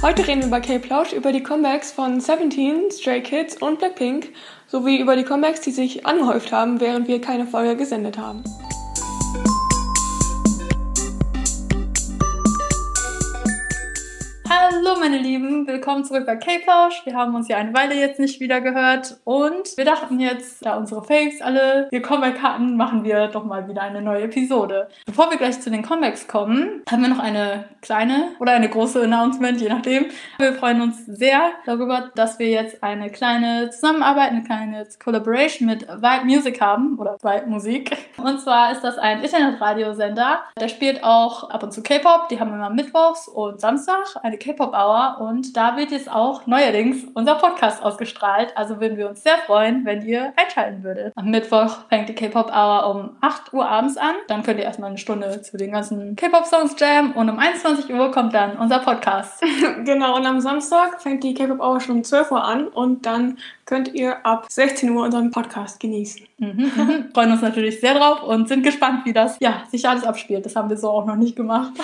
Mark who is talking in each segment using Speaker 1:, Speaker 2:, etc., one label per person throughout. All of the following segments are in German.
Speaker 1: Heute reden wir bei K-Plausch über die Comebacks von Seventeen, Stray Kids und Blackpink sowie über die Comebacks, die sich angehäuft haben, während wir keine Folge gesendet haben.
Speaker 2: Hallo meine Lieben, willkommen zurück bei K-Plausch. Wir haben uns ja eine Weile jetzt nicht wieder gehört und wir dachten jetzt, da unsere Faves alle ihr Comeback hatten, machen wir doch mal wieder eine neue Episode. Bevor wir gleich zu den Comebacks kommen, haben wir noch eine kleine oder eine große Announcement, je nachdem. Wir freuen uns sehr darüber, dass wir jetzt eine kleine Zusammenarbeit, eine kleine Collaboration mit Vibe Music haben oder Vibe Musik. Und zwar ist das ein Internetradiosender, der spielt auch ab und zu K-Pop. Die haben immer mittwochs und Samstag eine K-Pop Hour und da wird jetzt auch neuerdings unser Podcast ausgestrahlt. Also würden wir uns sehr freuen, wenn ihr einschalten würdet. Am Mittwoch fängt die K-Pop Hour um 8 Uhr abends an. Dann könnt ihr erstmal eine Stunde zu den ganzen K-Pop Songs jam und um 21 Uhr kommt dann unser Podcast.
Speaker 1: genau, und am Samstag fängt die K-Pop Hour schon um 12 Uhr an und dann könnt ihr ab 16 Uhr unseren Podcast genießen.
Speaker 2: Mhm, mhm. Freuen uns natürlich sehr drauf und sind gespannt, wie das ja, sich alles abspielt. Das haben wir so auch noch nicht gemacht.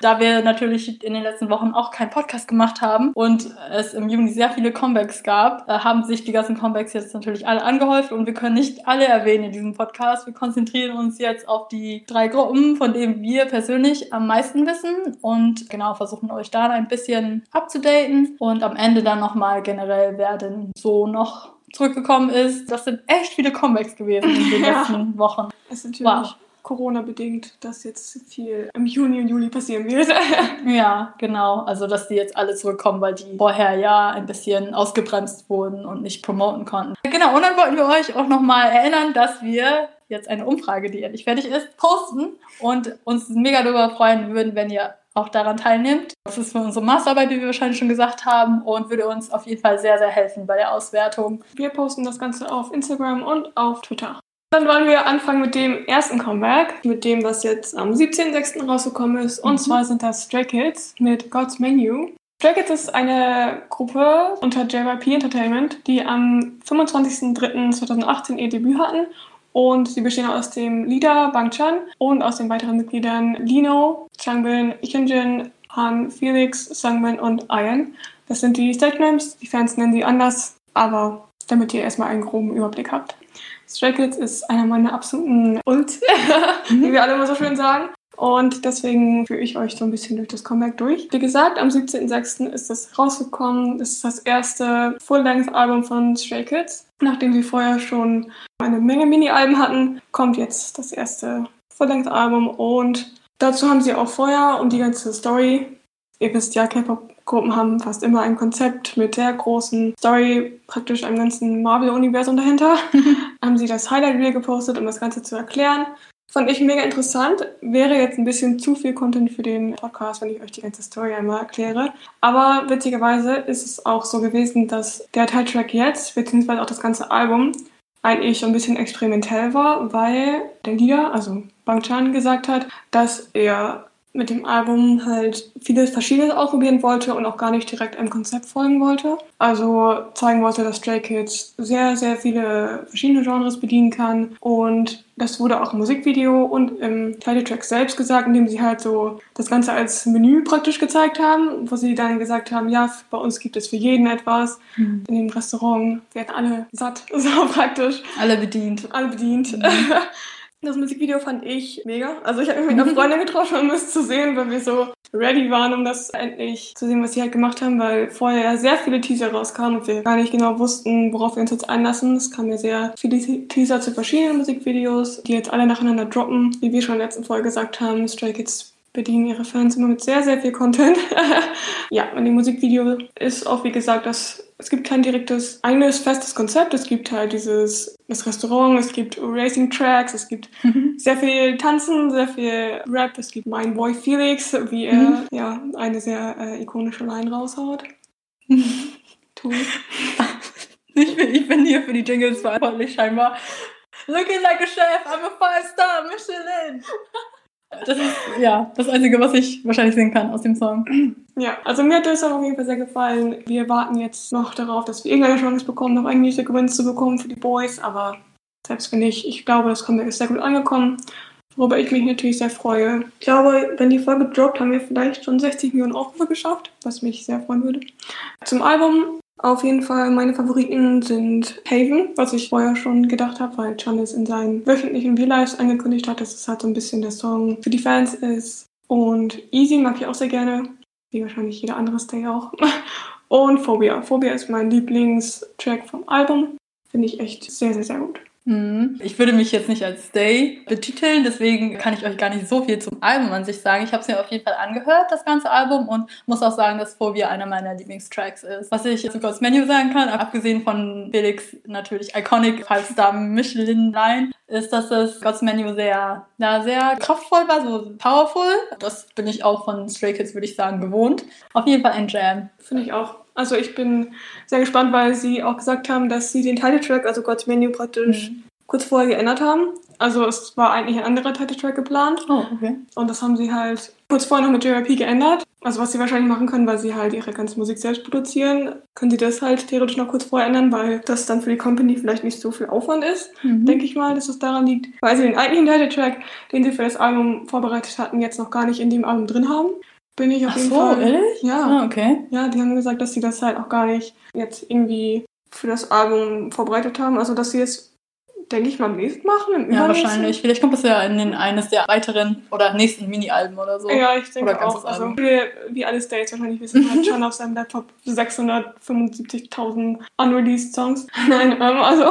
Speaker 2: da wir natürlich in den letzten Wochen auch keinen Podcast gemacht haben und es im Juni sehr viele Comebacks gab, äh, haben sich die ganzen Comebacks jetzt natürlich alle angehäuft und wir können nicht alle erwähnen in diesem Podcast. Wir konzentrieren uns jetzt auf die drei Gruppen, von denen wir persönlich am meisten wissen und genau versuchen euch da ein bisschen abzudaten und am Ende dann nochmal generell, wer denn so noch zurückgekommen ist. Das sind echt viele Comebacks gewesen in den ja. letzten Wochen.
Speaker 1: Es ist natürlich wow. Corona-bedingt, dass jetzt viel im Juni und Juli passieren wird.
Speaker 2: ja, genau. Also, dass die jetzt alle zurückkommen, weil die vorher ja ein bisschen ausgebremst wurden und nicht promoten konnten. Genau, und dann wollten wir euch auch nochmal erinnern, dass wir jetzt eine Umfrage, die endlich fertig ist, posten und uns mega darüber freuen würden, wenn ihr auch daran teilnimmt. Das ist für unsere Masterarbeit, wie wir wahrscheinlich schon gesagt haben, und würde uns auf jeden Fall sehr, sehr helfen bei der Auswertung.
Speaker 1: Wir posten das Ganze auf Instagram und auf Twitter. Dann wollen wir anfangen mit dem ersten Comeback, mit dem, was jetzt am 17.06. rausgekommen ist. Und mhm. zwar sind das Stray Kids mit God's Menu. Stray Kids ist eine Gruppe unter JYP Entertainment, die am 25.03.2018 ihr Debüt hatten. Und sie bestehen aus dem Leader Bang Chan und aus den weiteren Mitgliedern Lino, Changbin, Ikenjin, Han, Felix, Sangmin und Ian. Das sind die Stagenames. Die Fans nennen sie anders, aber damit ihr erstmal einen groben Überblick habt. Stray Kids ist einer meiner absoluten Ult, wie wir alle immer so schön sagen. Und deswegen führe ich euch so ein bisschen durch das Comeback durch. Wie gesagt, am 17.06. ist das rausgekommen. Das ist das erste Full-Length-Album von Stray Kids. Nachdem sie vorher schon eine Menge Mini-Alben hatten, kommt jetzt das erste Full-Length-Album. Und dazu haben sie auch vorher um die ganze Story, ihr wisst ja, K-Pop Gruppen haben fast immer ein Konzept mit der großen Story, praktisch einem ganzen Marvel-Universum dahinter. haben sie das Highlight Reel gepostet, um das Ganze zu erklären. Fand ich mega interessant. Wäre jetzt ein bisschen zu viel Content für den Podcast, wenn ich euch die ganze Story einmal erkläre. Aber witzigerweise ist es auch so gewesen, dass der Teiltrack jetzt, beziehungsweise auch das ganze Album, eigentlich so ein bisschen experimentell war, weil der Leader, also Bang Chan, gesagt hat, dass er mit dem Album halt vieles Verschiedenes ausprobieren wollte und auch gar nicht direkt einem Konzept folgen wollte. Also zeigen wollte, dass Stray Kids sehr, sehr viele verschiedene Genres bedienen kann. Und das wurde auch im Musikvideo und im Titeltrack selbst gesagt, indem sie halt so das Ganze als Menü praktisch gezeigt haben, wo sie dann gesagt haben, ja, bei uns gibt es für jeden etwas. Mhm. In dem Restaurant werden alle satt, so praktisch.
Speaker 2: Alle bedient.
Speaker 1: Alle bedient. Mhm. Das Musikvideo fand ich mega. Also ich habe mich mit einer Freundin getroffen, um es zu sehen, weil wir so ready waren, um das endlich zu sehen, was sie halt gemacht haben, weil vorher sehr viele Teaser rauskamen und wir gar nicht genau wussten, worauf wir uns jetzt einlassen. Es kamen ja sehr viele Teaser zu verschiedenen Musikvideos, die jetzt alle nacheinander droppen. Wie wir schon in der letzten Folge gesagt haben, Stray Kids bedienen ihre Fans immer mit sehr, sehr viel Content. ja, und dem Musikvideo ist auch, wie gesagt, das es gibt kein direktes, eigenes, festes Konzept. Es gibt halt dieses, das Restaurant, es gibt Racing Tracks, es gibt mhm. sehr viel Tanzen, sehr viel Rap. Es gibt mein Boy Felix, wie er mhm. ja, eine sehr äh, ikonische Line raushaut.
Speaker 2: Tool. Ich bin, ich bin hier für die Jingles verantwortlich scheinbar. Looking like a chef, I'm a five-star Michelin. Das ist ja das Einzige, was ich wahrscheinlich singen kann aus dem Song.
Speaker 1: Ja, also mir hat der Song auf jeden Fall sehr gefallen. Wir warten jetzt noch darauf, dass wir irgendeine Chance bekommen, noch einen Music Wins zu bekommen für die Boys, aber selbst wenn nicht, ich glaube, das Comeback ist sehr gut angekommen. worüber ich mich natürlich sehr freue. Ich glaube, wenn die Folge droppt, haben wir vielleicht schon 60 Millionen Aufrufe geschafft, was mich sehr freuen würde. Zum Album auf jeden Fall meine Favoriten sind Haven, was ich vorher schon gedacht habe, weil Channis in seinen wöchentlichen V-Lives angekündigt hat, dass es halt so ein bisschen der Song für die Fans ist. Und Easy mag ich auch sehr gerne, wie wahrscheinlich jeder andere Stay auch. Und Phobia. Phobia ist mein Lieblingstrack vom Album. Finde ich echt sehr, sehr, sehr gut.
Speaker 2: Mhm. Ich würde mich jetzt nicht als Stay betiteln, deswegen kann ich euch gar nicht so viel zum Album an sich sagen. Ich habe es mir auf jeden Fall angehört, das ganze Album, und muss auch sagen, dass Phobia einer meiner Lieblingstracks ist. Was ich zu God's Menu sagen kann, abgesehen von Felix natürlich Iconic Five-Star Michelin Line, ist, dass das God's Menu sehr, ja, sehr kraftvoll war, so powerful. Das bin ich auch von Stray Kids, würde ich sagen, gewohnt. Auf jeden Fall ein Jam.
Speaker 1: Finde ich auch. Also ich bin sehr gespannt, weil sie auch gesagt haben, dass sie den Titeltrack, also God's Menu praktisch mhm. kurz vorher geändert haben. Also es war eigentlich ein anderer Titeltrack geplant.
Speaker 2: Oh, okay.
Speaker 1: Und das haben sie halt kurz vorher noch mit JRP geändert. Also was sie wahrscheinlich machen können, weil sie halt ihre ganze Musik selbst produzieren, können sie das halt theoretisch noch kurz vorher ändern, weil das dann für die Company vielleicht nicht so viel Aufwand ist. Mhm. Denke ich mal, dass es daran liegt. Weil sie den eigentlichen Titeltrack, den sie für das Album vorbereitet hatten, jetzt noch gar nicht in dem Album drin haben bin ich auf
Speaker 2: Ach
Speaker 1: jeden
Speaker 2: so,
Speaker 1: Fall.
Speaker 2: ehrlich?
Speaker 1: Ja.
Speaker 2: Ah, okay.
Speaker 1: Ja, die haben gesagt, dass sie das halt auch gar nicht jetzt irgendwie für das Album vorbereitet haben. Also, dass sie es, denke ich mal, nächstes machen. Im
Speaker 2: ja, wahrscheinlich. Vielleicht kommt das ja in den, eines der weiteren oder nächsten Mini-Alben oder so.
Speaker 1: Ja, ich denke auch. Also, wie, wie alle States wahrscheinlich wissen, hat schon auf seinem Laptop 675.000 unreleased Songs. Nein, ähm, also,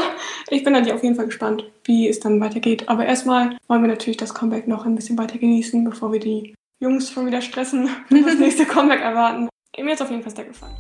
Speaker 1: ich bin natürlich auf jeden Fall gespannt, wie es dann weitergeht. Aber erstmal wollen wir natürlich das Comeback noch ein bisschen weiter genießen, bevor wir die Jungs schon wieder stressen und das nächste Comeback erwarten. Mir ist auf jeden Fall sehr gefallen.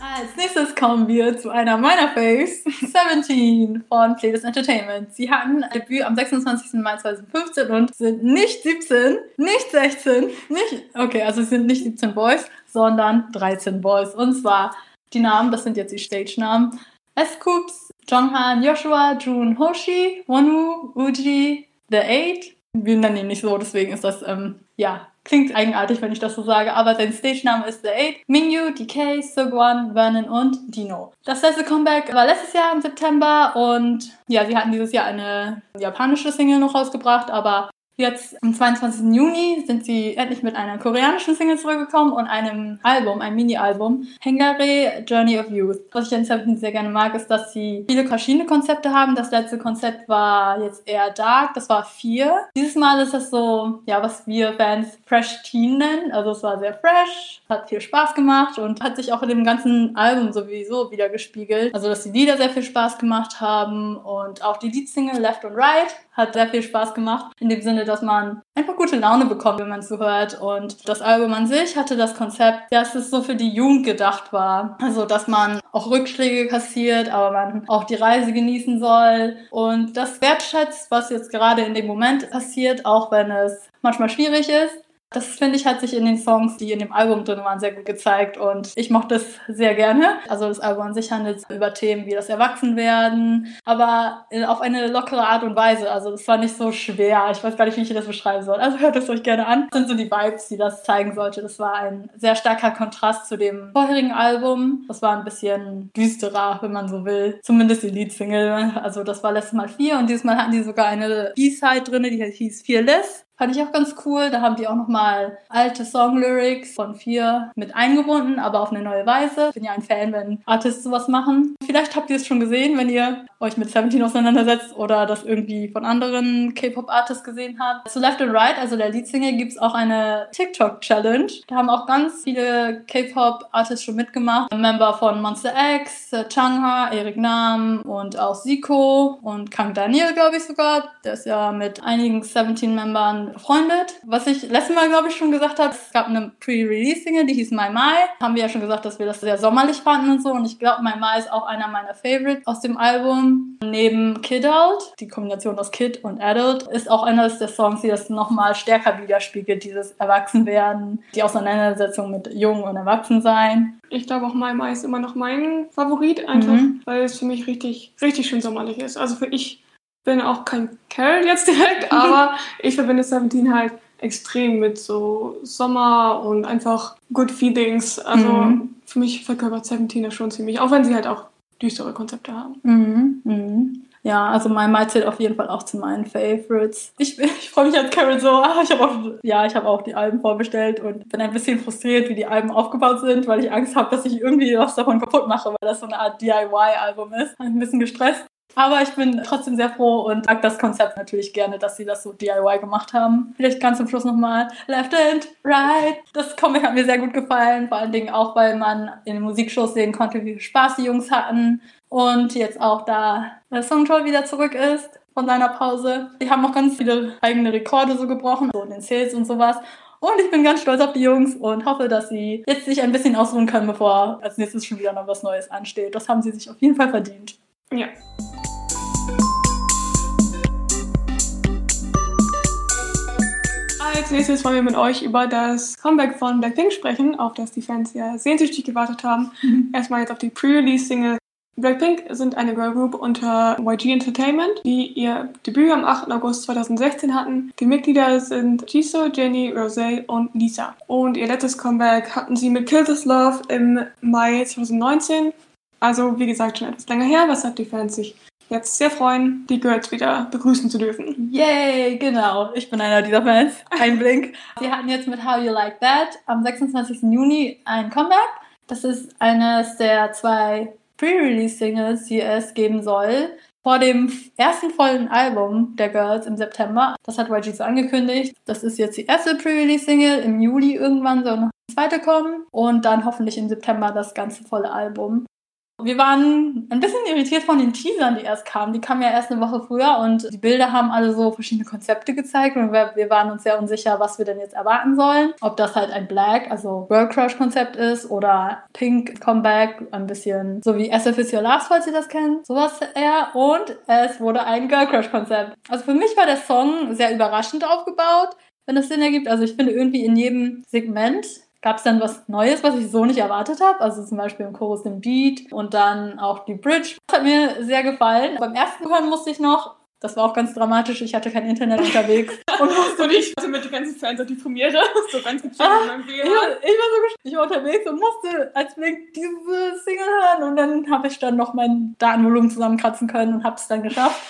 Speaker 2: Als nächstes kommen wir zu einer meiner Faves, 17 von Playlist Entertainment. Sie hatten Debüt am 26. Mai 2015 und sind nicht 17, nicht 16, nicht, okay, also es sind nicht 17 Boys, sondern 13 Boys. Und zwar die Namen, das sind jetzt die Stage-Namen. S-Coops, Jonghan, Joshua, Jun, Hoshi, Wonu, Uji, The Eight. Wir nennen ihn nicht so, deswegen ist das, ähm, ja, klingt eigenartig, wenn ich das so sage, aber sein Stage-Name ist The Eight. Mingyu, DK, Sugwan, Vernon und Dino. Das letzte Comeback war letztes Jahr im September und ja, sie hatten dieses Jahr eine japanische Single noch rausgebracht, aber Jetzt am 22. Juni sind sie endlich mit einer koreanischen Single zurückgekommen und einem Album, einem Mini-Album, Hengare Journey of Youth. Was ich an Seventeen sehr gerne mag, ist, dass sie viele verschiedene Konzepte haben. Das letzte Konzept war jetzt eher dark, das war vier. Dieses Mal ist es so, ja, was wir Fans Fresh Teen nennen. Also es war sehr fresh, hat viel Spaß gemacht und hat sich auch in dem ganzen Album sowieso wieder gespiegelt. Also dass die Lieder sehr viel Spaß gemacht haben und auch die Leadsingle Left und Right hat sehr viel Spaß gemacht. In dem Sinne, dass man einfach gute Laune bekommt, wenn man zuhört. Und das Album an sich hatte das Konzept, dass es so für die Jugend gedacht war. Also, dass man auch Rückschläge kassiert, aber man auch die Reise genießen soll und das wertschätzt, was jetzt gerade in dem Moment passiert, auch wenn es manchmal schwierig ist. Das finde ich hat sich in den Songs, die in dem Album drin waren, sehr gut gezeigt und ich mochte es sehr gerne. Also das Album an sich handelt über Themen wie das Erwachsenwerden, aber auf eine lockere Art und Weise. Also es war nicht so schwer. Ich weiß gar nicht, wie ich das beschreiben soll. Also hört es euch gerne an. Das sind so die Vibes, die das zeigen sollte. Das war ein sehr starker Kontrast zu dem vorherigen Album. Das war ein bisschen düsterer, wenn man so will. Zumindest die Leadsingle. Also das war letztes Mal vier und dieses Mal hatten die sogar eine B-Side drin, die hieß Fearless. Fand ich auch ganz cool. Da haben die auch nochmal alte Song-Lyrics von vier mit eingebunden, aber auf eine neue Weise. Ich bin ja ein Fan, wenn Artists sowas machen. Vielleicht habt ihr es schon gesehen, wenn ihr euch mit Seventeen auseinandersetzt oder das irgendwie von anderen K-Pop-Artists gesehen habt. Zu Left and Right, also der Leadsingle, gibt's auch eine TikTok-Challenge. Da haben auch ganz viele K-Pop-Artists schon mitgemacht. Ein Member von Monster X, Changha, Eric Nam und auch Zico und Kang Daniel, glaube ich sogar. Der ist ja mit einigen Seventeen-Membern befreundet. Was ich letztes Mal, glaube ich, schon gesagt habe, es gab eine Pre-Release-Single, die hieß My My. Haben wir ja schon gesagt, dass wir das sehr sommerlich fanden und so. Und ich glaube, My My ist auch einer meiner Favorites aus dem Album. Neben Kidult, die Kombination aus Kid und Adult, ist auch einer der Songs, die das nochmal stärker widerspiegelt, dieses Erwachsenwerden, die Auseinandersetzung mit Jung und Erwachsensein.
Speaker 1: Ich glaube auch My My ist immer noch mein Favorit, einfach mhm. weil es für mich richtig, richtig schön sommerlich ist. Also für ich bin auch kein Kerl jetzt direkt, aber ich verbinde Seventeen halt extrem mit so Sommer und einfach good feelings. Also mhm. für mich verkörpert Seventeen das schon ziemlich, auch wenn sie halt auch düstere Konzepte haben.
Speaker 2: Mhm. Mhm. Ja, also My Might zählt auf jeden Fall auch zu meinen Favorites. Ich, ich freue mich als Carol so, ah, ich habe auch, ja, ich habe auch die Alben vorbestellt und bin ein bisschen frustriert, wie die Alben aufgebaut sind, weil ich Angst habe, dass ich irgendwie was davon kaputt mache, weil das so eine Art DIY-Album ist. Ein bisschen gestresst. Aber ich bin trotzdem sehr froh und mag das Konzept natürlich gerne, dass sie das so DIY gemacht haben. Vielleicht ganz zum Schluss nochmal Left and Right. Das Comic hat mir sehr gut gefallen, vor allen Dingen auch, weil man in den Musikshows sehen konnte, wie viel Spaß die Jungs hatten und jetzt auch da Songtroll wieder zurück ist von seiner Pause. Die haben auch ganz viele eigene Rekorde so gebrochen, so in den Sales und sowas. Und ich bin ganz stolz auf die Jungs und hoffe, dass sie jetzt sich ein bisschen ausruhen können, bevor als nächstes schon wieder noch was Neues ansteht. Das haben sie sich auf jeden Fall verdient.
Speaker 1: Ja. Als nächstes wollen wir mit euch über das Comeback von Blackpink sprechen, auf das die Fans ja sehnsüchtig gewartet haben. Mhm. Erstmal jetzt auf die Pre-Release-Single Blackpink sind eine Girlgroup unter YG Entertainment, die ihr Debüt am 8. August 2016 hatten. Die Mitglieder sind Jisoo, Jenny, Rosé und Lisa. Und ihr letztes Comeback hatten sie mit Kill This Love im Mai 2019. Also wie gesagt schon etwas länger her, weshalb die Fans sich jetzt sehr freuen, die Girls wieder begrüßen zu dürfen.
Speaker 2: Yay, genau. Ich bin einer dieser Fans. Ein Blink. Sie hatten jetzt mit How You Like That am 26. Juni ein Comeback. Das ist eines der zwei Pre-Release-Singles, die es geben soll, vor dem ersten vollen Album der Girls im September. Das hat YG so angekündigt. Das ist jetzt die erste Pre-Release-Single. Im Juli irgendwann soll noch eine zweite kommen und dann hoffentlich im September das ganze volle Album. Wir waren ein bisschen irritiert von den Teasern, die erst kamen. Die kamen ja erst eine Woche früher und die Bilder haben alle so verschiedene Konzepte gezeigt und wir, waren uns sehr unsicher, was wir denn jetzt erwarten sollen. Ob das halt ein Black, also Girl Crush Konzept ist oder Pink Comeback, ein bisschen so wie SF is Your Last, falls ihr das kennt. Sowas eher. Und es wurde ein Girl Crush Konzept. Also für mich war der Song sehr überraschend aufgebaut wenn es Sinn ergibt. Also ich finde irgendwie in jedem Segment gab es dann was Neues, was ich so nicht erwartet habe. Also zum Beispiel im Chorus den Beat und dann auch die Bridge. Das hat mir sehr gefallen. Beim ersten Hören musste ich noch, das war auch ganz dramatisch, ich hatte kein Internet unterwegs.
Speaker 1: und musste nicht also mit den ganzen Fans auf die Premiere, so ganz gechillt ah,
Speaker 2: ich, war, ich war so ich war unterwegs und musste als Blick diese Single hören und dann habe ich dann noch mein Datenvolumen zusammenkratzen können und habe es dann geschafft.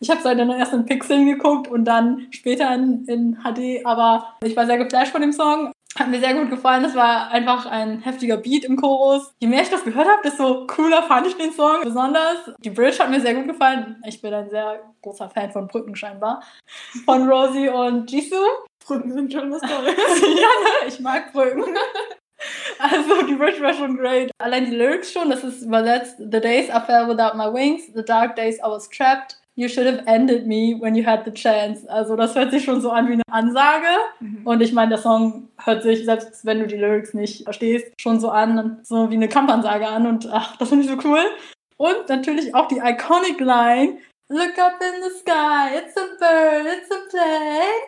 Speaker 2: Ich habe es dann erst in Pixeln geguckt und dann später in, in HD, aber ich war sehr geflasht von dem Song. Hat mir sehr gut gefallen. Das war einfach ein heftiger Beat im Chorus. Je mehr ich das gehört habe, desto cooler fand ich den Song. Besonders die Bridge hat mir sehr gut gefallen. Ich bin ein sehr großer Fan von Brücken scheinbar. Von Rosie und Jisoo.
Speaker 1: Brücken sind schon was Tolles.
Speaker 2: ja, ich mag Brücken. Also die Bridge war schon great. Allein die Lyrics schon, das ist übersetzt. The days I fell without my wings, the dark days I was trapped. You should have ended me when you had the chance. Also das hört sich schon so an wie eine Ansage. Mhm. Und ich meine, der Song hört sich, selbst wenn du die Lyrics nicht verstehst, schon so an, so wie eine Kampfansage an. Und ach, das finde ich so cool. Und natürlich auch die iconic Line, Look up in the sky, it's a bird, it's a plane.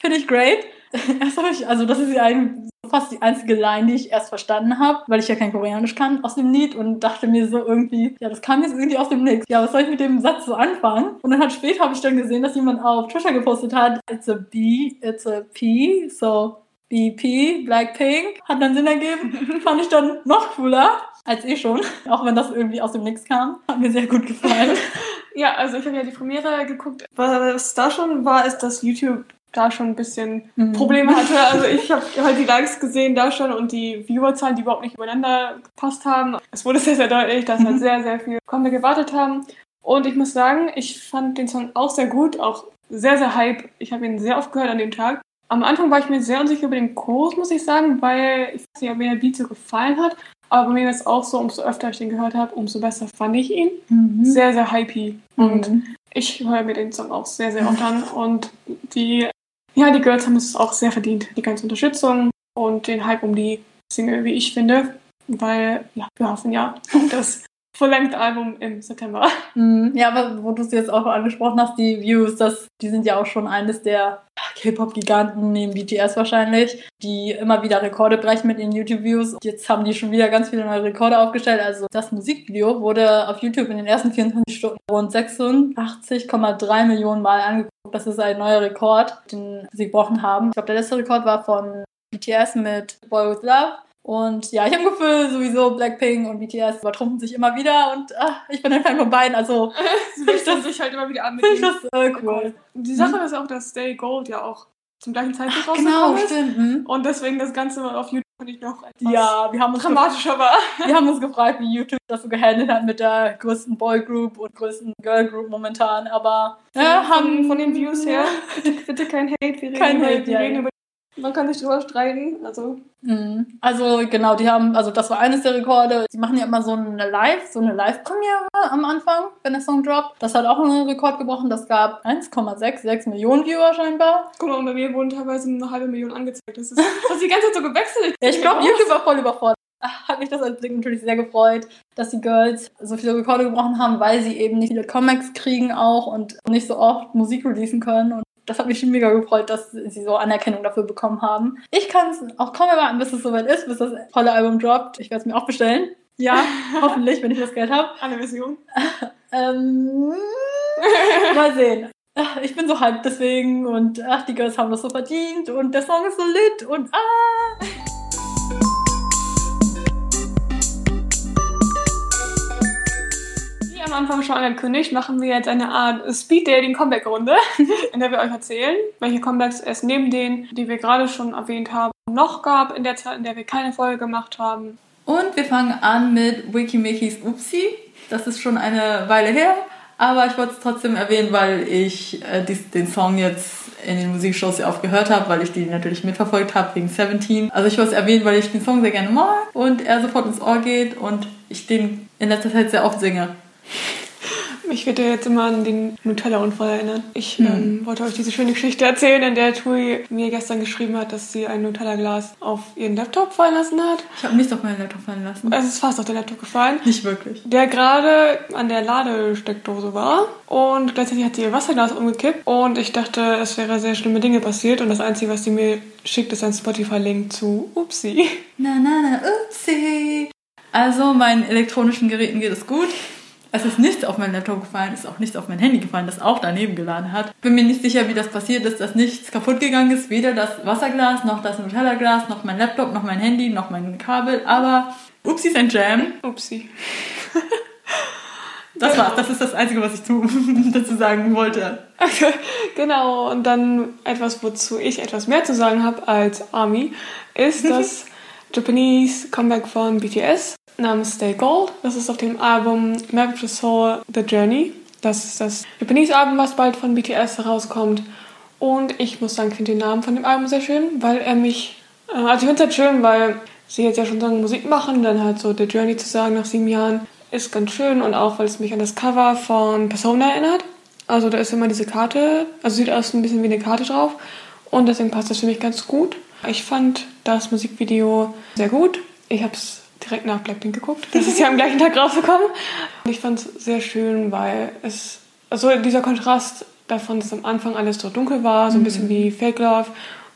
Speaker 2: Finde ich great. Also das ist ja ein, fast die einzige Line, die ich erst verstanden habe, weil ich ja kein Koreanisch kann aus dem Lied und dachte mir so irgendwie, ja, das kam jetzt irgendwie aus dem Nix. Ja, was soll ich mit dem Satz so anfangen? Und dann hat später habe ich dann gesehen, dass jemand auf Twitter gepostet hat, it's a B, it's a P, so BP, Blackpink, hat dann Sinn ergeben. Fand ich dann noch cooler als eh schon, auch wenn das irgendwie aus dem Nix kam. Hat mir sehr gut gefallen.
Speaker 1: ja, also ich habe ja die Premiere geguckt. Was da schon war, ist, dass YouTube da schon ein bisschen mhm. Probleme hatte. Also ich habe halt die Likes gesehen da schon und die Viewerzahlen, die überhaupt nicht übereinander gepasst haben. Es wurde sehr, sehr deutlich, dass halt mhm. sehr, sehr viel Kommen gewartet haben. Und ich muss sagen, ich fand den Song auch sehr gut, auch sehr, sehr hype. Ich habe ihn sehr oft gehört an dem Tag. Am Anfang war ich mir sehr unsicher über den Chorus, muss ich sagen, weil ich weiß nicht, ob mir der Beat so gefallen hat. Aber bei mir ist es auch so, umso öfter ich den gehört habe, umso besser fand ich ihn. Mhm. Sehr, sehr hypey. Und mhm. ich höre mir den Song auch sehr, sehr oft an. Und die ja, die Girls haben es auch sehr verdient, die ganze Unterstützung und den Hype um die Single, wie ich finde, weil ja, wir hoffen ja auf das Full-Length-Album im September.
Speaker 2: Mhm. Ja, aber wo du es jetzt auch angesprochen hast, die Views, das, die sind ja auch schon eines der K-Pop-Giganten neben BTS wahrscheinlich, die immer wieder Rekorde brechen mit ihren YouTube-Views. Jetzt haben die schon wieder ganz viele neue Rekorde aufgestellt. Also das Musikvideo wurde auf YouTube in den ersten 24 Stunden rund 86,3 Millionen Mal angeguckt. Das ist ein neuer Rekord, den sie gebrochen haben. Ich glaube, der letzte Rekord war von BTS mit Boy With Love Und ja, ich habe ein Gefühl, sowieso Blackpink und BTS übertrumpfen sich immer wieder und ach, ich bin ein Fan von beiden, also
Speaker 1: Sie wechseln sich halt immer wieder an mit
Speaker 2: finde ich das äh, cool.
Speaker 1: Die Sache ist auch, dass Stay Gold ja auch zum gleichen Zeitpunkt
Speaker 2: Genau,
Speaker 1: rausgekommen ist.
Speaker 2: stimmt. Mhm.
Speaker 1: Und deswegen das Ganze auf YouTube finde ich noch etwas
Speaker 2: Ja, wir haben, uns
Speaker 1: dramatischer war.
Speaker 2: gefragt, wir haben uns gefragt, wie YouTube das so gehandelt hat mit der größten Boygroup und größten Girlgroup momentan, aber
Speaker 1: Ja, haben von den Views her. Bitte, bitte kein Hate, wir reden,
Speaker 2: Kein Hate,
Speaker 1: wir reden
Speaker 2: ja.
Speaker 1: über. Man kann sich drüber streiten. Also,
Speaker 2: Mhm. Also genau, die haben, also das war eines der Rekorde. Die machen ja immer so eine Live, so eine Live-Premiere am Anfang, wenn der Song droppt. Das hat auch einen Rekord gebrochen. Das gab 1,66 Millionen Viewer scheinbar.
Speaker 1: guck mal, und bei mir wurden teilweise eine halbe Million angezeigt. Das ist, das ist die ganze Zeit so gewechselt.
Speaker 2: Ja, ich glaube, YouTube war voll überfordert. Ach, Hat mich das als Blick natürlich sehr gefreut, dass die Girls so viele Rekorde gebrochen haben, weil sie eben nicht viele Comics kriegen auch und nicht so oft Musik releasen können. Und das hat mich schon mega gefreut, dass sie so Anerkennung dafür bekommen haben. Ich kann es auch kaum erwarten, bis es soweit ist, bis das volle Album droppt. Ich werde es mir auch bestellen. Ja, hoffentlich, wenn ich das Geld habe.
Speaker 1: Alle Versionen.
Speaker 2: Ähm, mal sehen. Ich bin so hyped deswegen und ach, die Girls haben das so verdient und der Song ist so lit und ah.
Speaker 1: Am Anfang schon angekündigt, machen wir jetzt eine Art Speed-Dating-Comeback-Runde, in der wir euch erzählen, welche Comebacks es neben denen, die wir gerade schon erwähnt haben, noch gab in der Zeit, in der wir keine Folge gemacht haben.
Speaker 2: Und wir fangen an mit Wikimikis Upsi. Das ist schon eine Weile her, aber ich wollte es trotzdem erwähnen, weil ich äh, dies, den Song jetzt in den Musikshows sehr oft gehört habe, weil ich die natürlich mitverfolgt habe wegen 17. Also ich wollte es erwähnen, weil ich den Song sehr gerne mag und er sofort ins Ohr geht und ich den in letzter Zeit sehr oft singe.
Speaker 1: Ich werde jetzt immer an den Nutella-Unfall erinnern. Ich
Speaker 2: Hm.
Speaker 1: ähm, wollte euch diese schöne Geschichte erzählen, in der Tui mir gestern geschrieben hat, dass sie ein Nutella-Glas auf ihren Laptop fallen lassen hat.
Speaker 2: Ich habe nichts auf meinen Laptop fallen lassen.
Speaker 1: Es ist fast auf den Laptop gefallen.
Speaker 2: Nicht wirklich.
Speaker 1: der gerade an der Ladesteckdose war und gleichzeitig hat sie ihr Wasserglas umgekippt und ich dachte, es wäre sehr schlimme Dinge passiert und das Einzige, was sie mir schickt, ist ein Spotify-Link zu Upsi.
Speaker 2: Na, na, na, upsi. Also, meinen elektronischen Geräten geht es gut. Es ist nichts auf mein Laptop gefallen, ist auch nichts auf mein Handy gefallen, das auch daneben geladen hat. Bin mir nicht sicher, wie das passiert ist, dass nichts kaputt gegangen ist. Weder das Wasserglas, noch das Nutella-Glas, noch mein Laptop, noch mein Handy, noch mein Kabel. Aber Upsi ist ein Jam.
Speaker 1: Upsi.
Speaker 2: Das war's. Das ist das Einzige, was ich zu, dazu sagen wollte.
Speaker 1: genau, und dann etwas, wozu ich etwas mehr zu sagen habe als Army, ist das Japanese Comeback von BTS namens Stay Gold. Das ist auf dem Album Map the Soul The Journey. Das ist das Japanese-Album, was bald von BTS herauskommt. Und ich muss sagen, ich finde den Namen von dem Album sehr schön, weil er mich. Äh, also, ich finde es halt schön, weil sie jetzt ja schon so lange Musik machen, dann halt so The Journey zu sagen nach sieben Jahren ist ganz schön und auch, weil es mich an das Cover von Persona erinnert. Also, da ist immer diese Karte, also sieht aus ein bisschen wie eine Karte drauf und deswegen passt das für mich ganz gut. Ich fand das Musikvideo sehr gut. Ich habe es direkt nach Blackpink geguckt. Das ist ja am gleichen Tag rausgekommen. Und ich fand es sehr schön, weil es, also dieser Kontrast davon, dass am Anfang alles so dunkel war, so ein bisschen wie Fake Love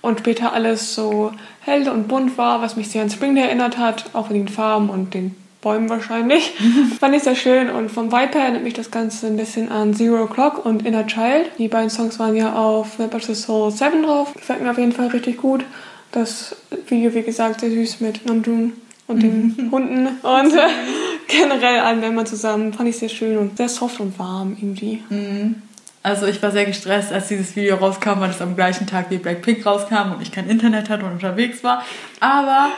Speaker 1: und später alles so hell und bunt war, was mich sehr an Spring Day erinnert hat, auch in den Farben und den Bäumen wahrscheinlich. fand ich sehr schön und vom Vibe her erinnert mich das Ganze ein bisschen an Zero O'Clock und Inner Child. Die beiden Songs waren ja auf Map of the Soul 7 drauf. Gefällt mir auf jeden Fall richtig gut. Das Video, wie gesagt, sehr süß mit Namjoon und den Hunden und äh, generell allen Männern zusammen. Fand ich sehr schön und sehr soft und warm irgendwie.
Speaker 2: Also ich war sehr gestresst, als dieses Video rauskam, weil es am gleichen Tag wie Blackpink rauskam und ich kein Internet hatte und unterwegs war. Aber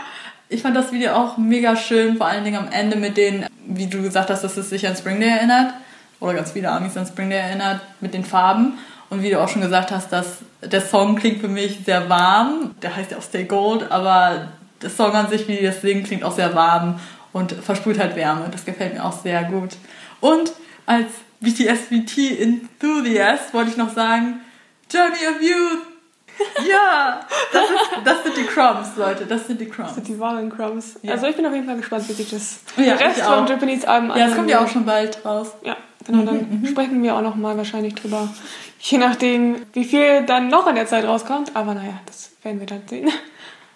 Speaker 2: ich fand das Video auch mega schön, vor allen Dingen am Ende mit den, wie du gesagt hast, dass es sich an Spring Day erinnert. Oder ganz viele Amis an Spring Day erinnert, mit den Farben. Und wie du auch schon gesagt hast, dass der Song klingt für mich sehr warm. Der heißt ja auch Stay Gold, aber der Song an sich, wie die das singen, klingt auch sehr warm und versprüht halt Wärme. Das gefällt mir auch sehr gut. Und als BTS VT Enthusiast wollte ich noch sagen, Journey of Youth. Ja, das, ist, das sind die Crumbs, Leute. Das sind die
Speaker 1: Das
Speaker 2: Crumbs.
Speaker 1: sind die wahren Crumbs.
Speaker 2: Ja.
Speaker 1: Also ich bin auf jeden Fall gespannt, wie sich das
Speaker 2: Ja,
Speaker 1: der Rest
Speaker 2: ich auch.
Speaker 1: vom Japanese-Album
Speaker 2: Ja, es kommt ja auch schon bald raus.
Speaker 1: Ja, genau, dann sprechen wir auch noch mal wahrscheinlich drüber. Je nachdem, wie viel dann noch in der Zeit rauskommt. Aber naja, das werden wir dann sehen.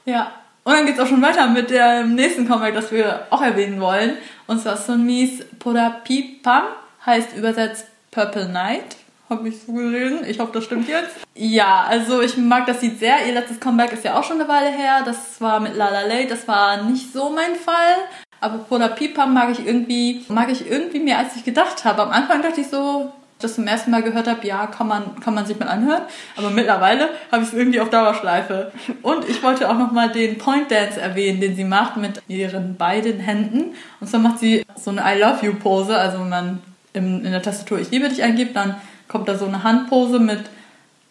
Speaker 2: Ja. Und dann geht's auch schon weiter mit dem nächsten Comeback, das wir auch erwähnen wollen. Und zwar Sunmis Podapipam heißt übersetzt Purple Night. Habe ich so gesehen. Ich hoffe, das stimmt jetzt. Ja, also ich mag das Lied sehr. Ihr letztes Comeback ist ja auch schon eine Weile her. Das war mit La La Lay. Das war nicht so mein Fall. Aber Polar Pipa mag ich irgendwie, mag ich irgendwie mehr, als ich gedacht habe. Am Anfang dachte ich so, das zum ersten Mal gehört habe, ja, kann man, kann man sich mal anhören. Aber mittlerweile habe ich es irgendwie auf Dauerschleife. Und ich wollte auch nochmal den Point Dance erwähnen, den sie macht mit ihren beiden Händen. Und zwar macht sie so eine I Love You Pose. Also wenn man in, der Tastatur Ich liebe dich eingibt, dann kommt da so eine Handpose mit,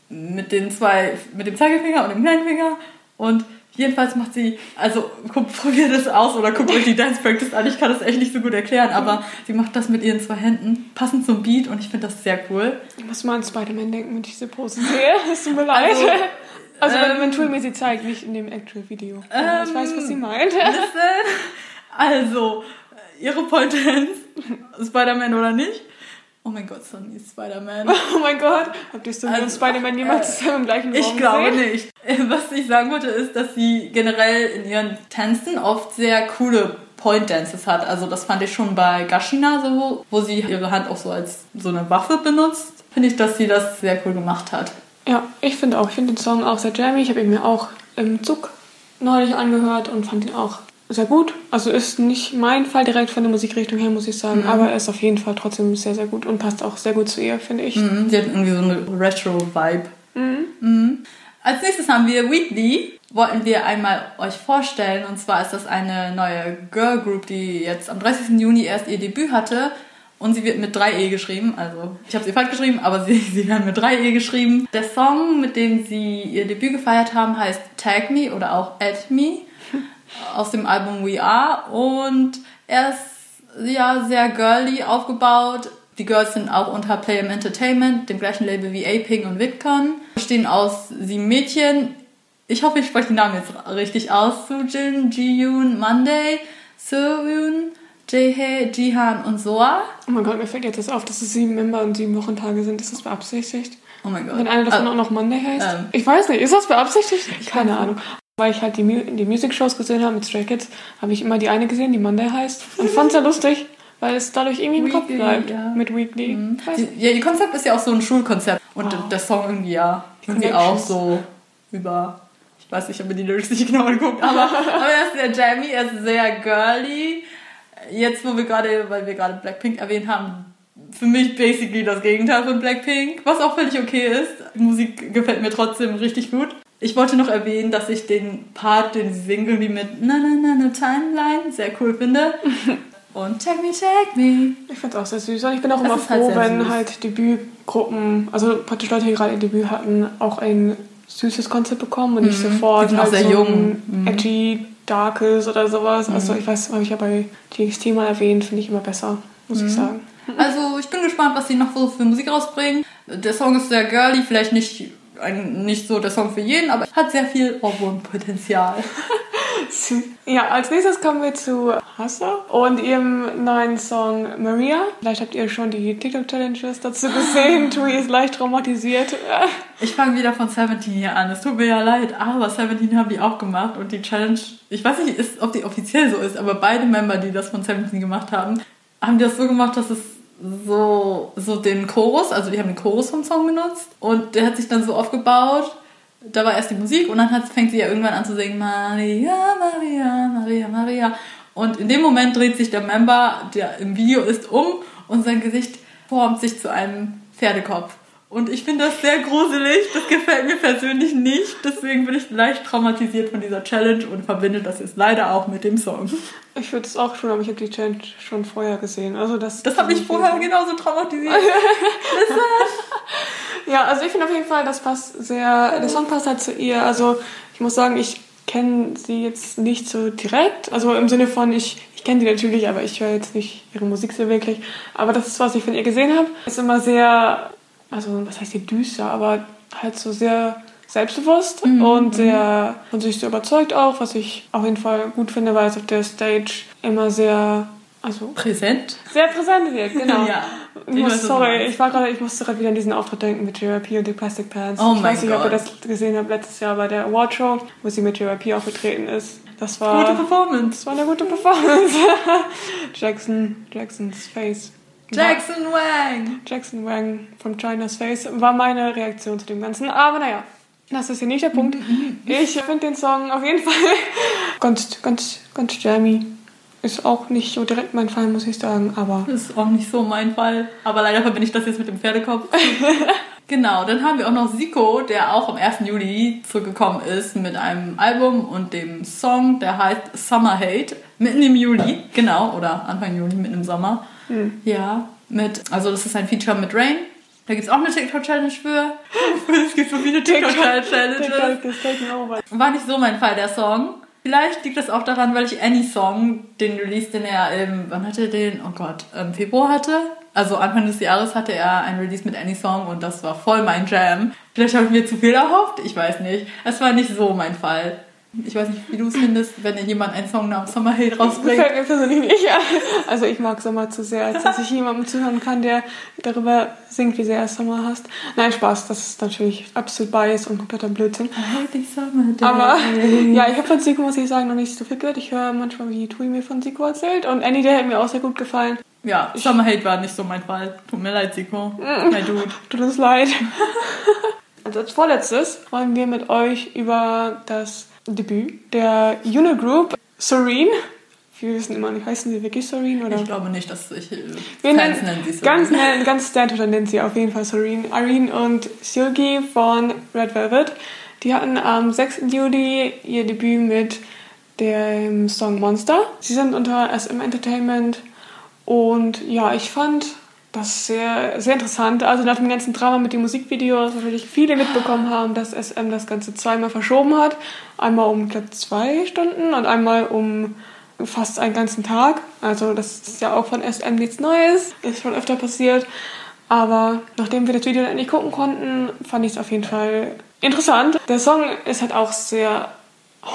Speaker 2: mit den zwei, mit dem Zeigefinger und dem kleinen Finger. Und Jedenfalls macht sie, also guckt, probiert es aus oder guckt euch die Dance Practice an. Ich kann das echt nicht so gut erklären, aber sie macht das mit ihren zwei Händen, passend zum Beat und ich finde das sehr cool.
Speaker 1: Ich muss mal an Spider-Man denken, wenn ich diese Pose sehe. Es tut mir leid. Also, also wenn, ähm, mir sie zeigt, nicht in dem Actual-Video. Ähm, ich weiß, was sie meint.
Speaker 2: Also, ihre Point Dance, Spider-Man oder nicht, Oh mein Gott, Sonny ist Spider-Man.
Speaker 1: Oh mein Gott. Habt ihr Sonny also, und Spider-Man jemals äh, im gleichen Raum
Speaker 2: Ich glaube gesehen? nicht. Was ich sagen wollte, ist, dass sie generell in ihren Tänzen oft sehr coole Point Dances hat. Also das fand ich schon bei Gashina so, wo sie ihre Hand auch so als so eine Waffe benutzt. Finde ich, dass sie das sehr cool gemacht hat.
Speaker 1: Ja, ich finde auch. Ich finde den Song auch sehr jammy. Ich habe ihn mir auch im Zug neulich angehört und fand ihn auch sehr gut. Also ist nicht mein Fall direkt von der Musikrichtung her, muss ich sagen, mhm. aber er ist auf jeden Fall trotzdem sehr, sehr gut und passt auch sehr gut zu ihr, finde ich.
Speaker 2: Mhm, sie hat irgendwie so eine Retro-Vibe. Mhm. Mhm. Als nächstes haben wir Weekly. Wollten wir einmal euch vorstellen. Und zwar ist das eine neue Girl Group, die jetzt am 30. Juni erst ihr Debüt hatte. Und sie wird mit 3E geschrieben. Also, ich habe sie falsch geschrieben, aber sie, sie werden mit 3E geschrieben. Der Song, mit dem sie ihr Debüt gefeiert haben, heißt Tag Me oder auch Add Me aus dem Album We Are und er ist ja sehr girly aufgebaut. Die Girls sind auch unter Playem Entertainment, dem gleichen Label wie A-Ping und Vidcon. Bestehen aus sieben Mädchen. Ich hoffe, ich spreche die Namen jetzt richtig aus. Sujin, Ji-Yoon, Monday, Soo-Yoon, Jae-Hae, Jihan und Soa.
Speaker 1: Oh mein Gott, mir fällt jetzt das auf, dass es sieben Member und sieben Wochentage sind. Ist das beabsichtigt?
Speaker 2: Oh mein Gott.
Speaker 1: Wenn einer davon also, auch noch Monday heißt? Ähm, ich weiß nicht, ist das beabsichtigt? Keine Ahnung. Weil ich halt die, die Music-Shows gesehen habe mit Stray Kids, habe ich immer die eine gesehen, die Monday heißt. Und fand es ja lustig, weil es dadurch irgendwie im Kopf bleibt. Ja. Mit Weekly. Mhm.
Speaker 2: Die, ja, die Konzept ist ja auch so ein Schulkonzept. Und wow. der Song irgendwie, ja, irgendwie auch so über. Ich weiß nicht, ich habe mir die Lyrics nicht genau angeguckt, aber, aber er ist sehr jammy, er ist sehr girly. Jetzt, wo wir gerade, weil wir gerade Blackpink erwähnt haben, für mich basically das Gegenteil von Blackpink, was auch völlig okay ist. Die Musik gefällt mir trotzdem richtig gut. Ich wollte noch erwähnen, dass ich den Part, den sie singen, wie mit Na Na Na Na Timeline sehr cool finde. Und Check Me, Check Me.
Speaker 1: Ich finde es auch sehr süß. Und ich bin auch das immer froh, halt wenn süß. halt Debütgruppen, also praktisch Leute, die gerade ihr Debüt hatten, auch ein süßes Konzept bekommen und nicht mhm. sofort
Speaker 2: die sind halt
Speaker 1: sehr
Speaker 2: so jung.
Speaker 1: Mhm. edgy, darkes oder sowas. Mhm. Also ich weiß, habe ich ja bei TXT mal erwähnt, finde ich immer besser, muss ich mhm. sagen.
Speaker 2: Also ich bin gespannt, was sie noch so für Musik rausbringen. Der Song ist sehr girly, vielleicht nicht ein, nicht so der Song für jeden, aber hat sehr viel Ohrwurmpotenzial.
Speaker 1: ja, als nächstes kommen wir zu Hassa und ihrem neuen Song Maria. Vielleicht habt ihr schon die TikTok-Challenges dazu gesehen. Tui ist leicht traumatisiert.
Speaker 2: ich fange wieder von Seventeen hier an. Es tut mir ja leid, aber Seventeen haben die auch gemacht und die Challenge, ich weiß nicht, ist, ob die offiziell so ist, aber beide Member, die das von Seventeen gemacht haben, haben das so gemacht, dass es so, so den Chorus, also die haben den Chorus vom Song benutzt und der hat sich dann so aufgebaut. Da war erst die Musik und dann hat, fängt sie ja irgendwann an zu singen Maria, Maria, Maria, Maria. Und in dem Moment dreht sich der Member, der im Video ist, um und sein Gesicht formt sich zu einem Pferdekopf. Und ich finde das sehr gruselig. Das gefällt mir persönlich nicht. Deswegen bin ich leicht traumatisiert von dieser Challenge und verbinde das jetzt leider auch mit dem Song.
Speaker 1: Ich würde es auch schon, aber ich habe die Challenge schon vorher gesehen. Also das,
Speaker 2: das hat mich vorher genauso traumatisiert.
Speaker 1: ja, also ich finde auf jeden Fall, das passt sehr. Der Song passt halt zu ihr. Also ich muss sagen, ich kenne sie jetzt nicht so direkt. Also im Sinne von, ich, ich kenne sie natürlich, aber ich höre jetzt nicht ihre Musik so wirklich. Aber das ist, was ich von ihr gesehen habe. Ist immer sehr also was heißt hier düster, aber halt so sehr selbstbewusst mhm. und sehr von sich so überzeugt auch, was ich auf jeden Fall gut finde, weil es auf der Stage immer sehr also
Speaker 2: präsent?
Speaker 1: sehr präsent wird genau. Ja, ich muss, sorry ich war gerade ich musste gerade wieder an diesen Auftritt denken mit JYP und den Plastic Pants
Speaker 2: oh
Speaker 1: ich weiß nicht ob ihr das gesehen habt letztes Jahr bei der Award Show wo sie mit JYP aufgetreten ist. Das war
Speaker 2: gute Performance.
Speaker 1: Das war eine gute Performance. Jackson Jacksons Face
Speaker 2: Jackson Wang!
Speaker 1: Jackson Wang von China's Face war meine Reaktion zu dem Ganzen. Aber naja, das ist hier nicht der Punkt. Ich finde den Song auf jeden Fall ganz, ganz, ganz jammy. Ist auch nicht so direkt mein Fall, muss ich sagen, aber.
Speaker 2: Ist auch nicht so mein Fall. Aber leider verbinde ich das jetzt mit dem Pferdekopf. genau, dann haben wir auch noch Siko, der auch am 1. Juli zurückgekommen ist mit einem Album und dem Song, der heißt Summer Hate. Mitten im Juli, genau, oder Anfang Juli, mitten im Sommer.
Speaker 1: Hm.
Speaker 2: Ja, mit, also das ist ein Feature mit Rain. Da gibt es auch eine TikTok-Challenge für. es gibt so viele TikTok-Challenges. War nicht so mein Fall, der Song. Vielleicht liegt das auch daran, weil ich Annie Song, den Release, den er im, wann hatte er den? Oh Gott, im Februar hatte. Also Anfang des Jahres hatte er ein Release mit Annie Song und das war voll mein Jam. Vielleicht habe ich mir zu viel erhofft, ich weiß nicht. Es war nicht so mein Fall. Ich weiß nicht, wie du es findest, wenn jemand einen Song namens Summer Hate rausbringt.
Speaker 1: Gefällt mir persönlich nicht. Ja. Also ich mag Sommer zu sehr, als dass ich jemandem zuhören kann, der darüber singt, wie sehr er Sommer hasst. Nein, Spaß, das ist natürlich absolut bias und kompletter Blödsinn. Aber ja, ich habe von Zico, muss ich sagen, noch nicht so viel gehört. Ich höre manchmal, wie Tui mir von Zico erzählt. Und Annie, der hat mir auch sehr gut gefallen.
Speaker 2: Ja, Summer Hate war nicht so mein Fall. Tut mir leid, Siko. Mein Dude.
Speaker 1: Tut uns leid. Also als vorletztes wollen wir mit euch über das Debüt der Unigroup Serene. Wir wissen immer nicht, heißen sie wirklich Serene oder?
Speaker 2: Ich glaube nicht, dass ich. äh,
Speaker 1: Wir
Speaker 2: Fans
Speaker 1: nennen,
Speaker 2: sie so.
Speaker 1: ganz, nennen, ganz Standard nennen sie auf jeden Fall Serene. Irene und Silgi von Red Velvet. Die hatten am 6. Juli ihr Debüt mit dem Song Monster. Sie sind unter SM Entertainment und ja, ich fand das sehr, sehr interessant. Also nach dem ganzen Drama mit den Musikvideos natürlich viele mitbekommen haben, dass SM das Ganze zweimal verschoben hat. Einmal um, ich glaube, zwei Stunden und einmal um fast einen ganzen Tag. Also das ist ja auch von SM nichts Neues. Ist schon öfter passiert. Aber nachdem wir das Video dann endlich gucken konnten, fand ich es auf jeden Fall interessant. Der Song ist halt auch sehr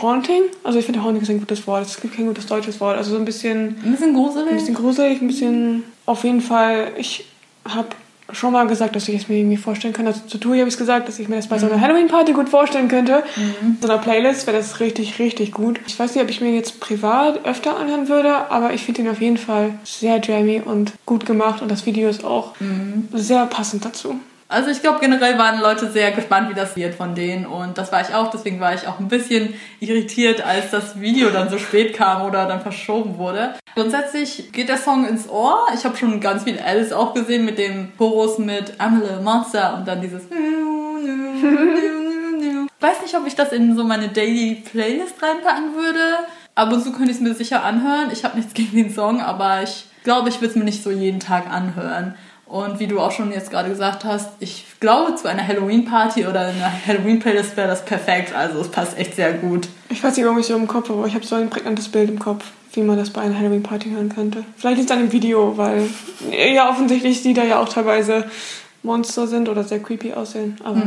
Speaker 1: haunting. Also ich finde haunting ist ein gutes Wort. Es gibt kein gutes deutsches Wort. Also so ein bisschen
Speaker 2: Ein bisschen gruselig.
Speaker 1: ein bisschen gruselig, ein bisschen auf jeden Fall. Ich habe schon mal gesagt, dass ich es mir irgendwie vorstellen kann. Also zu Tui habe ich es gesagt, dass ich mir das bei so einer Halloween-Party gut vorstellen könnte. So einer Playlist wäre das richtig, richtig gut. Ich weiß nicht, ob ich mir jetzt privat öfter anhören würde, aber ich finde ihn auf jeden Fall sehr jammy und gut gemacht und das Video ist auch sehr passend dazu.
Speaker 2: Also ich glaube generell waren Leute sehr gespannt, wie das wird von denen und das war ich auch. Deswegen war ich auch ein bisschen irritiert, als das Video dann so spät kam oder dann verschoben wurde. Grundsätzlich geht der Song ins Ohr. Ich habe schon ganz viel Alice auch gesehen mit dem Chorus mit I'm a monster und dann dieses Weiß nicht, ob ich das in so meine Daily Playlist reinpacken würde. Ab und zu könnte ich es mir sicher anhören. Ich habe nichts gegen den Song, aber ich glaube, ich würde es mir nicht so jeden Tag anhören. Und wie du auch schon jetzt gerade gesagt hast, ich glaube, zu einer Halloween-Party oder einer Halloween-Playlist wäre das perfekt. Also es passt echt sehr gut.
Speaker 1: Ich weiß nicht, warum ich so im Kopf habe, aber ich habe so ein prägnantes Bild im Kopf, wie man das bei einer Halloween-Party hören könnte. Vielleicht liegt es an dem Video, weil ja offensichtlich die da ja auch teilweise Monster sind oder sehr creepy aussehen. Aber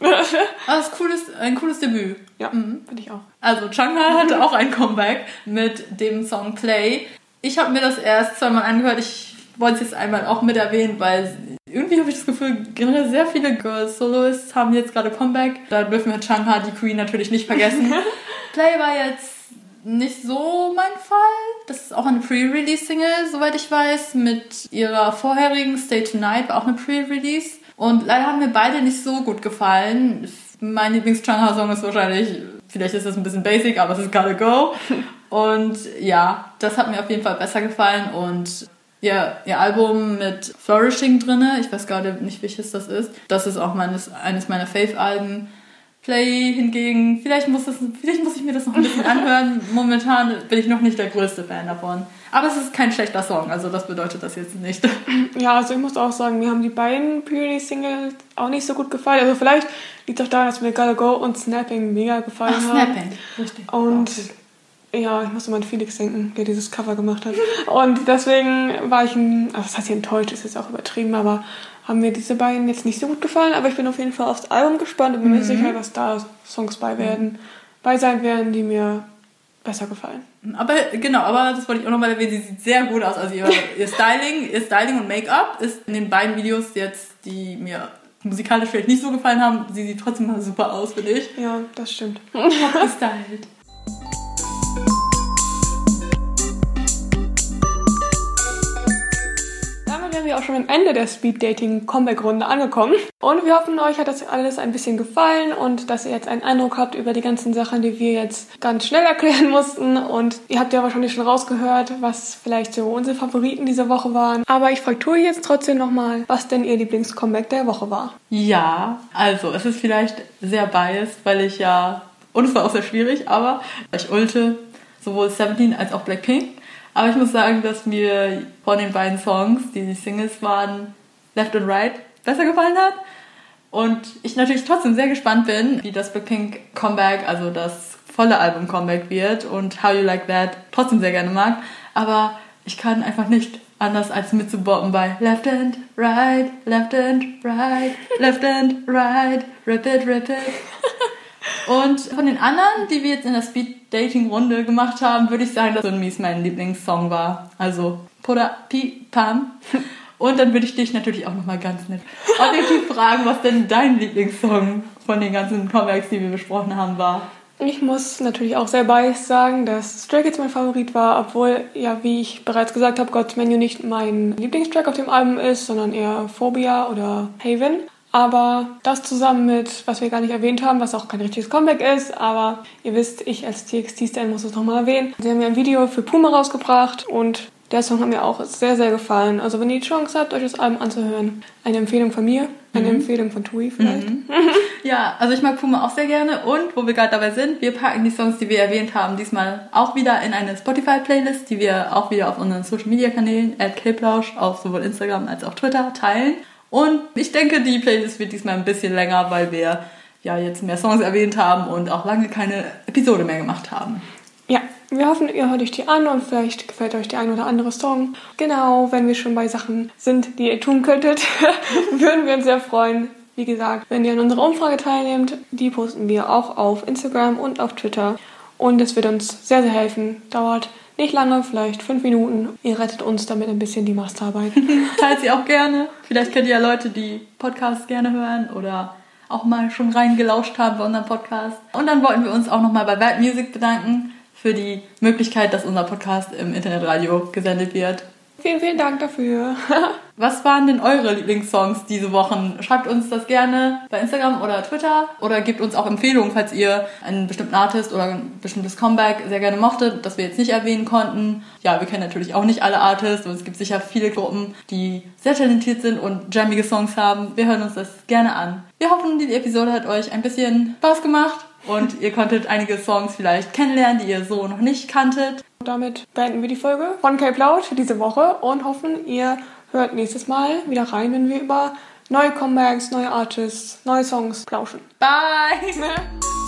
Speaker 2: Aber es ist cooles, ein cooles Debüt.
Speaker 1: ja, finde ich auch.
Speaker 2: Also Changha hatte auch ein Comeback mit dem Song Play. Ich habe mir das erst zweimal angehört. Ich wollte es jetzt einmal auch mit erwähnen, weil irgendwie habe ich das Gefühl, generell sehr viele Girls Soloists haben jetzt gerade Comeback. Da dürfen wir Changha, die Queen, natürlich nicht vergessen. Play war jetzt nicht so mein Fall. Das ist auch eine Pre-Release-Single, soweit ich weiß, mit ihrer vorherigen Stay Tonight, war auch eine Pre-Release. Und leider haben mir beide nicht so gut gefallen. Mein Lieblings-Changha-Song ist wahrscheinlich, vielleicht ist das ein bisschen basic, aber es ist Gotta Go. Und ja, das hat mir auf jeden Fall besser gefallen und ihr, ihr Album mit Flourishing drinne, ich weiß gerade nicht, welches das ist. Das ist auch meines, eines meiner Fave-Alben. Play hingegen, vielleicht muss, das, vielleicht muss ich mir das noch ein bisschen anhören. Momentan bin ich noch nicht der größte Fan davon. Aber es ist kein schlechter Song, also das bedeutet das jetzt nicht.
Speaker 1: Ja, also ich muss auch sagen, mir haben die beiden Pre-Release-Singles auch nicht so gut gefallen. Also vielleicht liegt es auch daran, dass mir Gotta Go und Snapping mega gefallen
Speaker 2: Ach,
Speaker 1: haben.
Speaker 2: Snapping, richtig.
Speaker 1: Und ja, ich musste mal an Felix denken, der dieses Cover gemacht hat. Und deswegen war ich, ein, also das heißt hier enttäuscht, ist jetzt auch übertrieben, aber haben mir diese beiden jetzt nicht so gut gefallen. Aber ich bin auf jeden Fall aufs Album gespannt und bin mir sicher, dass da Songs bei werden, bei sein werden, die mir besser gefallen.
Speaker 2: Aber genau, aber das wollte ich auch nochmal erwähnen, sie sieht sehr gut aus. Also ihr, ihr Styling, ihr Styling und Make-up ist in den beiden Videos jetzt, die mir musikalisch vielleicht nicht so gefallen haben, sie sieht trotzdem mal super aus, finde ich.
Speaker 1: Ja, das stimmt.
Speaker 2: Gestylt.
Speaker 1: sind wir auch schon am Ende der Speed Dating Comeback Runde angekommen. Und wir hoffen, euch hat das alles ein bisschen gefallen und dass ihr jetzt einen Eindruck habt über die ganzen Sachen, die wir jetzt ganz schnell erklären mussten. Und ihr habt ja wahrscheinlich schon rausgehört, was vielleicht so unsere Favoriten diese Woche waren. Aber ich frage Tui jetzt trotzdem nochmal, was denn ihr Lieblings-Comeback der Woche war.
Speaker 2: Ja, also es ist vielleicht sehr biased, weil ich ja, und es war auch sehr schwierig, aber ich ulte sowohl 17 als auch Blackpink. Aber ich muss sagen, dass mir von den beiden Songs, die die Singles waren, Left and Right besser gefallen hat. Und ich natürlich trotzdem sehr gespannt bin, wie das Blackpink Comeback, also das volle Album Comeback wird und How You Like That trotzdem sehr gerne mag. Aber ich kann einfach nicht anders als mitzuboppen bei Left and Right, Left and Right, Left and Right, Rip it, rip it. Und von den anderen, die wir jetzt in der Speed-Dating-Runde gemacht haben, würde ich sagen, dass Sun Mies mein Lieblingssong war. Also Poda Pi Pam. Und dann würde ich dich natürlich auch nochmal ganz nett objektiv fragen, was denn dein Lieblingssong von den ganzen Comebacks, die wir besprochen haben, war.
Speaker 1: Ich muss natürlich auch sehr biased sagen, dass Stray Kids mein Favorit war, obwohl, ja, wie ich bereits gesagt habe, God's Menu nicht mein Lieblingstrack auf dem Album ist, sondern eher Phobia oder Haven. Aber das zusammen mit, was wir gar nicht erwähnt haben, was auch kein richtiges Comeback ist, aber ihr wisst, ich als TXT-Stan muss es nochmal erwähnen. Sie haben ja ein Video für Puma rausgebracht und der Song hat mir auch sehr, sehr gefallen. Also wenn ihr die Chance habt, euch das Album anzuhören, eine Empfehlung von mir, eine mhm. Empfehlung von Tui vielleicht. Mhm.
Speaker 2: ja, also ich mag Puma auch sehr gerne und wo wir gerade dabei sind, wir packen die Songs, die wir erwähnt haben, diesmal auch wieder in eine Spotify-Playlist, die wir auch wieder auf unseren Social-Media-Kanälen, at auf sowohl Instagram als auch Twitter teilen. Und ich denke, die Playlist wird diesmal ein bisschen länger, weil wir ja jetzt mehr Songs erwähnt haben und auch lange keine Episode mehr gemacht haben.
Speaker 1: Ja, wir hoffen, ihr hört euch die an und vielleicht gefällt euch der ein oder andere Song. Genau, wenn wir schon bei Sachen sind, die ihr tun könntet, würden wir uns sehr freuen. Wie gesagt, wenn ihr an unserer Umfrage teilnehmt, die posten wir auch auf Instagram und auf Twitter. Und es wird uns sehr, sehr helfen. Dauert nicht lange, vielleicht fünf Minuten. Ihr rettet uns damit ein bisschen die Masterarbeit.
Speaker 2: Teilt sie auch gerne. Vielleicht kennt ihr ja Leute, die Podcasts gerne hören oder auch mal schon reingelauscht haben bei unserem Podcast. Und dann wollten wir uns auch nochmal bei Bad Music bedanken für die Möglichkeit, dass unser Podcast im Internetradio gesendet wird.
Speaker 1: Vielen, vielen Dank dafür.
Speaker 2: Was waren denn eure Lieblingssongs diese Wochen? Schreibt uns das gerne bei Instagram oder Twitter oder gebt uns auch Empfehlungen, falls ihr einen bestimmten Artist oder ein bestimmtes Comeback sehr gerne mochtet, das wir jetzt nicht erwähnen konnten. Ja, wir kennen natürlich auch nicht alle Artists und es gibt sicher viele Gruppen, die sehr talentiert sind und jammige Songs haben. Wir hören uns das gerne an. Wir hoffen, die Episode hat euch ein bisschen Spaß gemacht und ihr konntet einige Songs vielleicht kennenlernen, die ihr so noch nicht kanntet.
Speaker 1: Damit beenden wir die Folge von Cape Loud für diese Woche und hoffen, ihr hört nächstes Mal wieder rein, wenn wir über neue Comebacks, neue Artists, neue Songs plauschen.
Speaker 2: Bye!